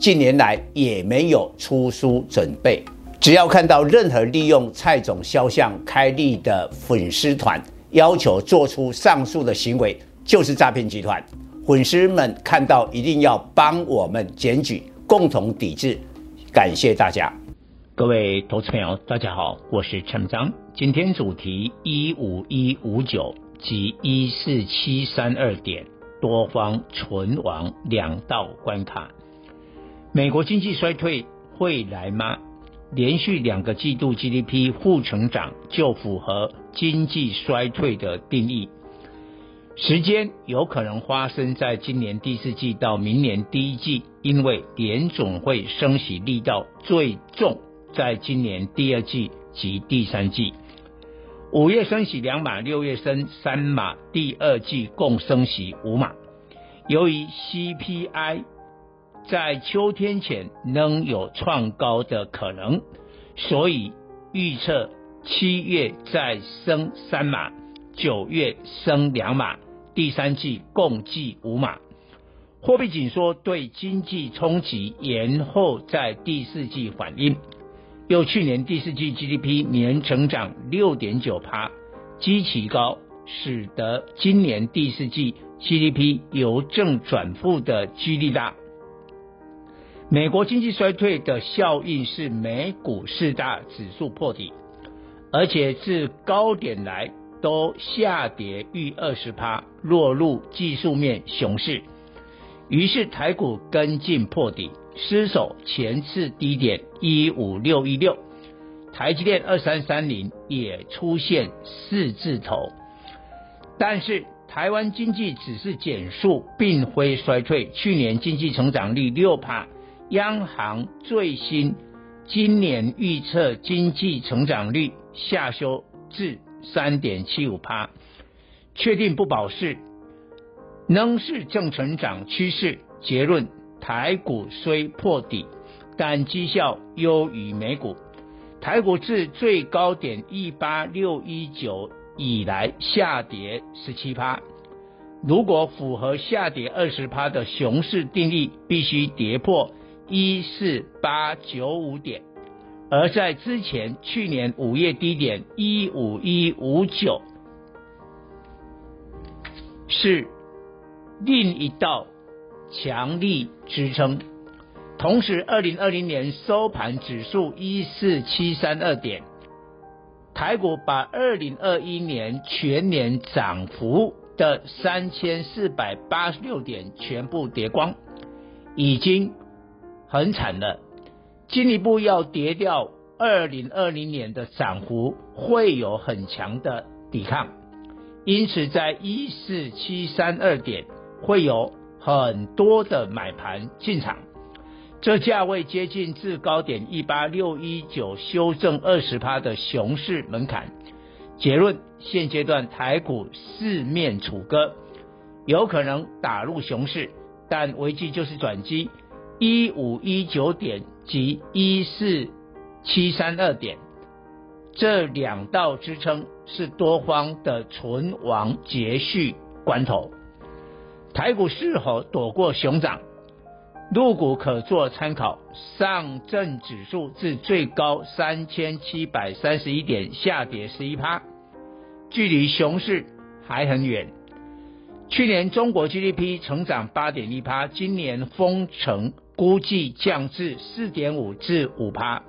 近年来也没有出书准备。只要看到任何利用蔡总肖像开立的粉丝团，要求做出上述的行为，就是诈骗集团。粉丝们看到一定要帮我们检举，共同抵制。感谢大家。各位投资朋友，大家好，我是陈章。今天主题一五一五九及一四七三二点，多方存亡两道关卡。美国经济衰退会来吗？连续两个季度 GDP 负成长就符合经济衰退的定义。时间有可能发生在今年第四季到明年第一季，因为联总会升息力道最重。在今年第二季及第三季，五月升息两码，六月升三码，第二季共升息五码。由于 CPI 在秋天前仍有创高的可能，所以预测七月再升三码，九月升两码，第三季共计五码。货币紧缩对经济冲击延后在第四季反应。又去年第四季 GDP 年成长六点九趴，基期高，使得今年第四季 GDP 由正转负的几率大。美国经济衰退的效应是美股四大指数破底，而且自高点来都下跌逾二十趴，落入技术面熊市。于是台股跟进破底。失守前次低点一五六一六，台积电二三三零也出现四字头，但是台湾经济只是减速，并非衰退。去年经济成长率六趴，央行最新今年预测经济成长率下修至三点七五趴，确定不保市，仍是正成长趋势。结论。台股虽破底，但绩效优于美股。台股自最高点一八六一九以来下跌十七趴，如果符合下跌二十趴的熊市定义，必须跌破一四八九五点。而在之前去年五月低点一五一五九，是另一道。强力支撑，同时，二零二零年收盘指数一四七三二点，台股把二零二一年全年涨幅的三千四百八十六点全部跌光，已经很惨了。进一步要跌掉二零二零年的涨幅，会有很强的抵抗，因此在一四七三二点会有。很多的买盘进场，这价位接近至高点一八六一九，修正二十趴的熊市门槛。结论：现阶段台股四面楚歌，有可能打入熊市，但危机就是转机。一五一九点及一四七三二点，这两道支撑是多方的存亡结续关头。台股是否躲过熊掌？入股可做参考。上证指数至最高三千七百三十一点下跌十一趴，距离熊市还很远。去年中国 GDP 成长八点一趴，今年封城估计降至四点五至五趴，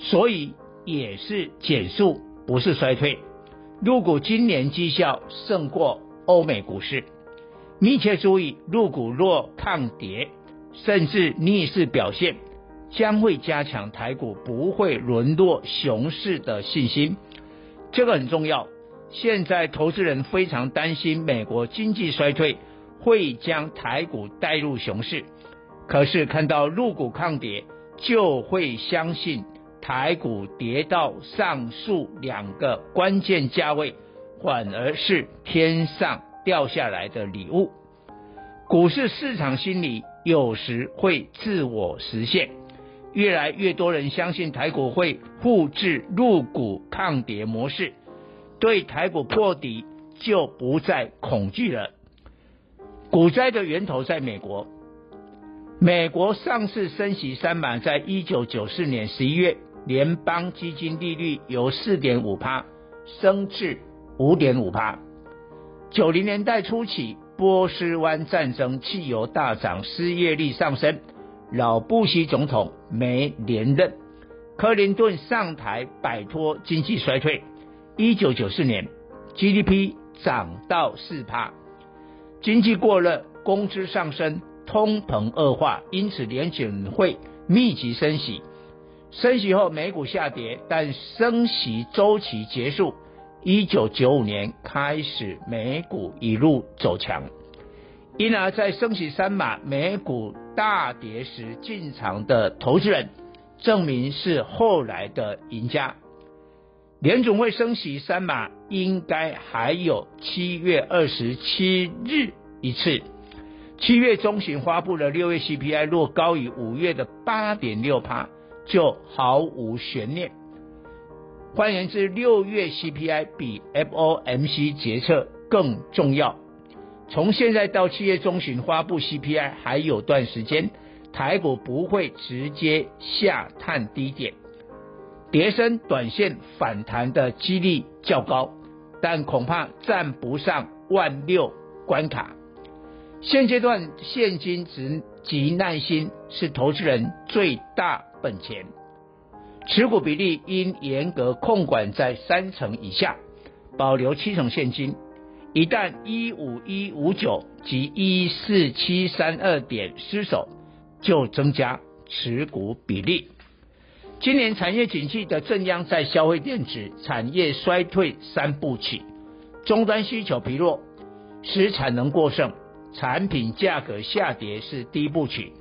所以也是减速，不是衰退。入股今年绩效胜过欧美股市。密切注意，入股若抗跌，甚至逆势表现，将会加强台股不会沦落熊市的信心。这个很重要。现在投资人非常担心美国经济衰退会将台股带入熊市，可是看到入股抗跌，就会相信台股跌到上述两个关键价位，反而是天上掉下来的礼物。股市市场心理有时会自我实现，越来越多人相信台股会复制入股抗跌模式，对台股破底就不再恐惧了。股灾的源头在美国，美国上次升息三码，在一九九四年十一月，联邦基金利率由四点五趴升至五点五趴。九零年代初期，波斯湾战争，汽油大涨，失业率上升，老布希总统没连任，克林顿上台摆脱经济衰退。一九九四年 GDP 涨到四趴。经济过热，工资上升，通膨恶化，因此联准会密集升息。升息后，美股下跌，但升息周期结束。一九九五年开始，美股一路走强。因而，在升息三码，美股大跌时进场的投资人，证明是后来的赢家。联准会升息三码，应该还有七月二十七日一次。七月中旬发布的六月 CPI 若高于五月的八点六趴，就毫无悬念。换言之，六月 CPI 比 FOMC 决策更重要。从现在到七月中旬发布 CPI 还有段时间，台股不会直接下探低点。跌升短线反弹的几率较高，但恐怕站不上万六关卡。现阶段现金值及耐心是投资人最大本钱，持股比例应严格控管在三成以下，保留七成现金。一旦一五一五九及一四七三二点失守，就增加持股比例。今年产业景气的正央在消费电子产业衰退三部曲，终端需求疲弱，使产能过剩，产品价格下跌是第一步曲。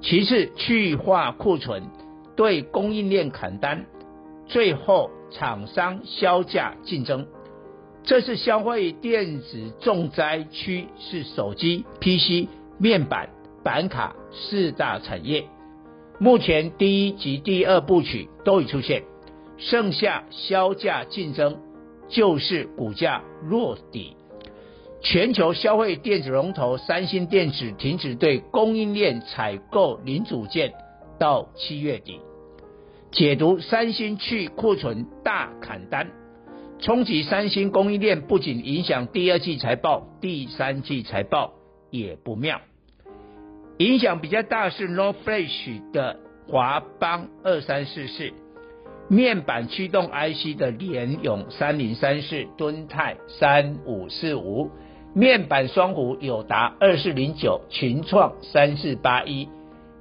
其次去化库存，对供应链砍单，最后厂商销价竞争。这是消费电子重灾区，是手机、PC、面板、板卡四大产业。目前第一及第二部曲都已出现，剩下销价竞争就是股价落底。全球消费电子龙头三星电子停止对供应链采购零组件到七月底。解读三星去库存大砍单，冲击三星供应链，不仅影响第二季财报，第三季财报也不妙。影响比较大是 NOR Flash 的华邦二三四四，面板驱动 IC 的联咏三零三四，敦泰三五四五，面板双虎友达二四零九，群创三四八一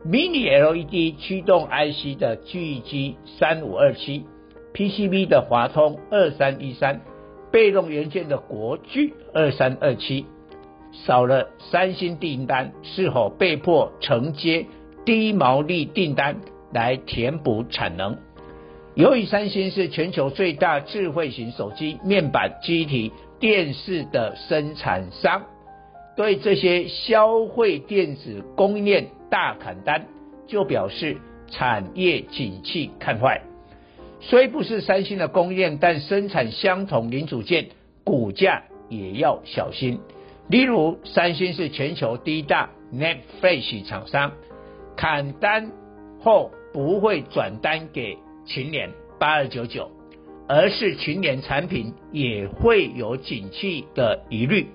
，Mini LED 驱动 IC 的巨基三五二七，PCB 的华通二三一三，被动元件的国巨二三二七。少了三星订单，是否被迫承接低毛利订单来填补产能？由于三星是全球最大智慧型手机面板、机体、电视的生产商，对这些消费电子供应链大砍单，就表示产业景气看坏。虽不是三星的供应链，但生产相同零组件，股价也要小心。例如，三星是全球第一大 Net Flash 厂商，砍单后不会转单给群联八二九九，而是群联产品也会有景气的疑虑，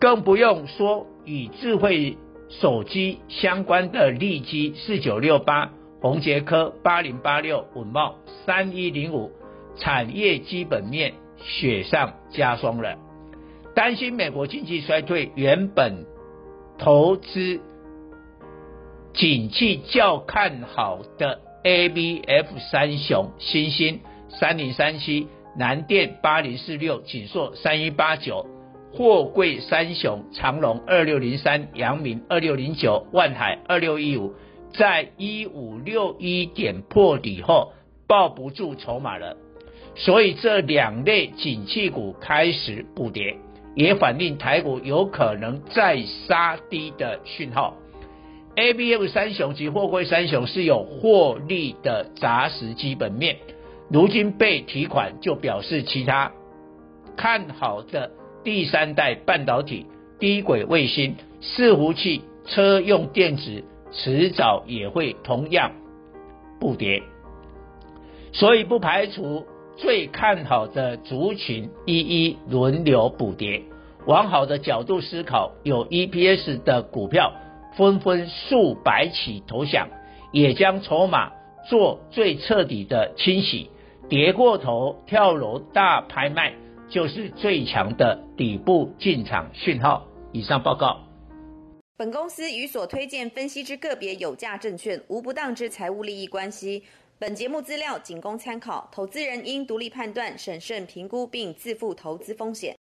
更不用说与智慧手机相关的利基四九六八、宏捷科八零八六、稳懋三一零五，产业基本面雪上加霜了。担心美国经济衰退，原本投资景气较看好的 ABF 三雄，新兴三零三七、南电八零四六、景硕三一八九，货柜三雄长隆二六零三、阳明二六零九、万海二六一五，在一五六一点破底后抱不住筹码了，所以这两类景气股开始补跌，也反映台股有可能再杀低的讯号。ABF 三雄及货柜三雄是有获利的扎实基本面，如今被提款，就表示其他看好的。第三代半导体、低轨卫星、伺服器、车用电子，迟早也会同样不跌，所以不排除最看好的族群一一轮流补跌。往好的角度思考，有 EPS 的股票纷纷数百起投降，也将筹码做最彻底的清洗，跌过头跳楼大拍卖。就是最强的底部进场讯号。以上报告。本公司与所推荐分析之个别有价证券无不当之财务利益关系。本节目资料仅供参考，投资人应独立判断、审慎评估并自负投资风险。